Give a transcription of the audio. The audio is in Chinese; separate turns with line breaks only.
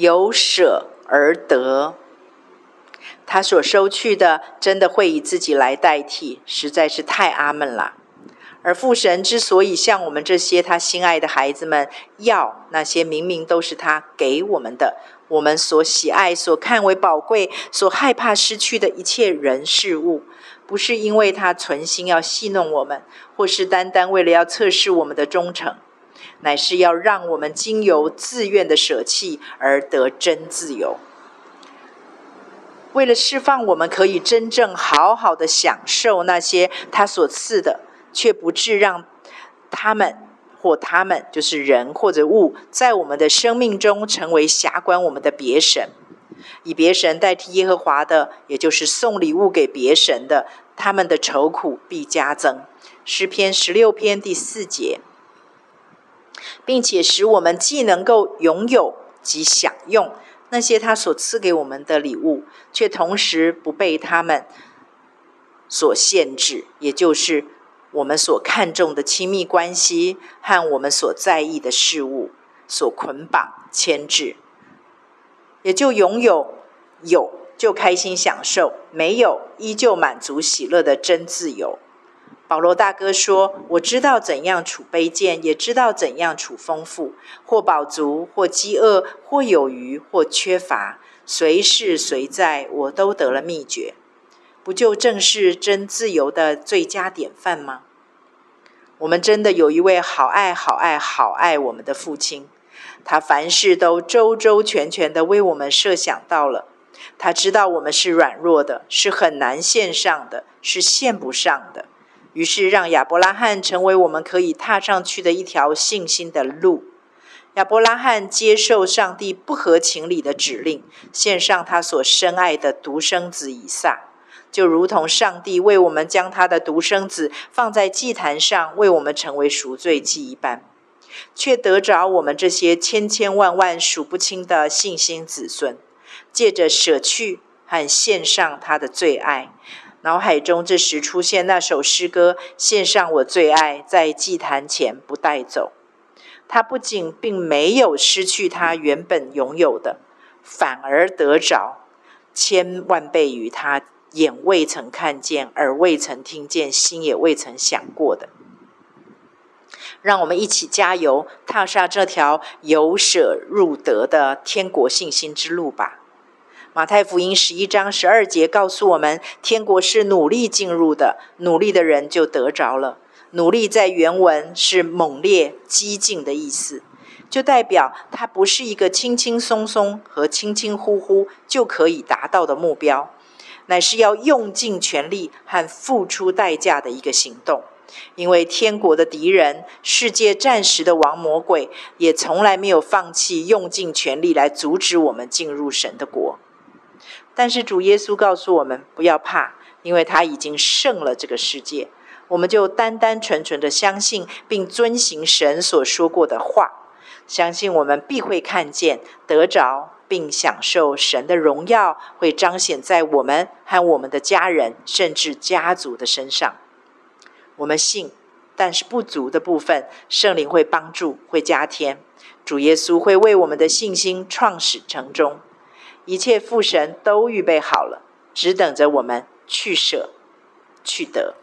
有舍而得。他所收去的，真的会以自己来代替，实在是太阿门了。而父神之所以向我们这些他心爱的孩子们要那些明明都是他给我们的，我们所喜爱、所看为宝贵、所害怕失去的一切人事物，不是因为他存心要戏弄我们，或是单单为了要测试我们的忠诚，乃是要让我们经由自愿的舍弃而得真自由。为了释放我们可以真正好好的享受那些他所赐的。却不致让他们或他们，就是人或者物，在我们的生命中成为辖管我们的别神，以别神代替耶和华的，也就是送礼物给别神的，他们的愁苦必加增。诗篇十六篇第四节，并且使我们既能够拥有及享用那些他所赐给我们的礼物，却同时不被他们所限制，也就是。我们所看重的亲密关系和我们所在意的事物所捆绑牵制，也就拥有有就开心享受，没有依旧满足喜乐的真自由。保罗大哥说：“我知道怎样处卑贱，也知道怎样处丰富，或饱足，或饥饿，或有余，或缺乏，随事随在，我都得了秘诀。”不就正是真自由的最佳典范吗？我们真的有一位好爱、好爱、好爱我们的父亲，他凡事都周周全全的为我们设想到了。他知道我们是软弱的，是很难献上的，是献不上的。于是让亚伯拉罕成为我们可以踏上去的一条信心的路。亚伯拉罕接受上帝不合情理的指令，献上他所深爱的独生子以撒。就如同上帝为我们将他的独生子放在祭坛上，为我们成为赎罪祭一般，却得着我们这些千千万万数不清的信心子孙，借着舍去和献上他的最爱。脑海中这时出现那首诗歌：“献上我最爱，在祭坛前不带走。”他不仅并没有失去他原本拥有的，反而得着千万倍于他。眼未曾看见，耳未曾听见，心也未曾想过的，让我们一起加油，踏上这条由舍入得的天国信心之路吧。马太福音十一章十二节告诉我们，天国是努力进入的，努力的人就得着了。努力在原文是猛烈、激进的意思，就代表它不是一个轻轻松松和轻轻忽忽就可以达到的目标。乃是要用尽全力和付出代价的一个行动，因为天国的敌人、世界暂时的王魔鬼，也从来没有放弃用尽全力来阻止我们进入神的国。但是主耶稣告诉我们不要怕，因为他已经胜了这个世界。我们就单单纯纯的相信，并遵行神所说过的话，相信我们必会看见得着。并享受神的荣耀，会彰显在我们和我们的家人，甚至家族的身上。我们信，但是不足的部分，圣灵会帮助，会加添。主耶稣会为我们的信心创始成终，一切父神都预备好了，只等着我们去舍、去得。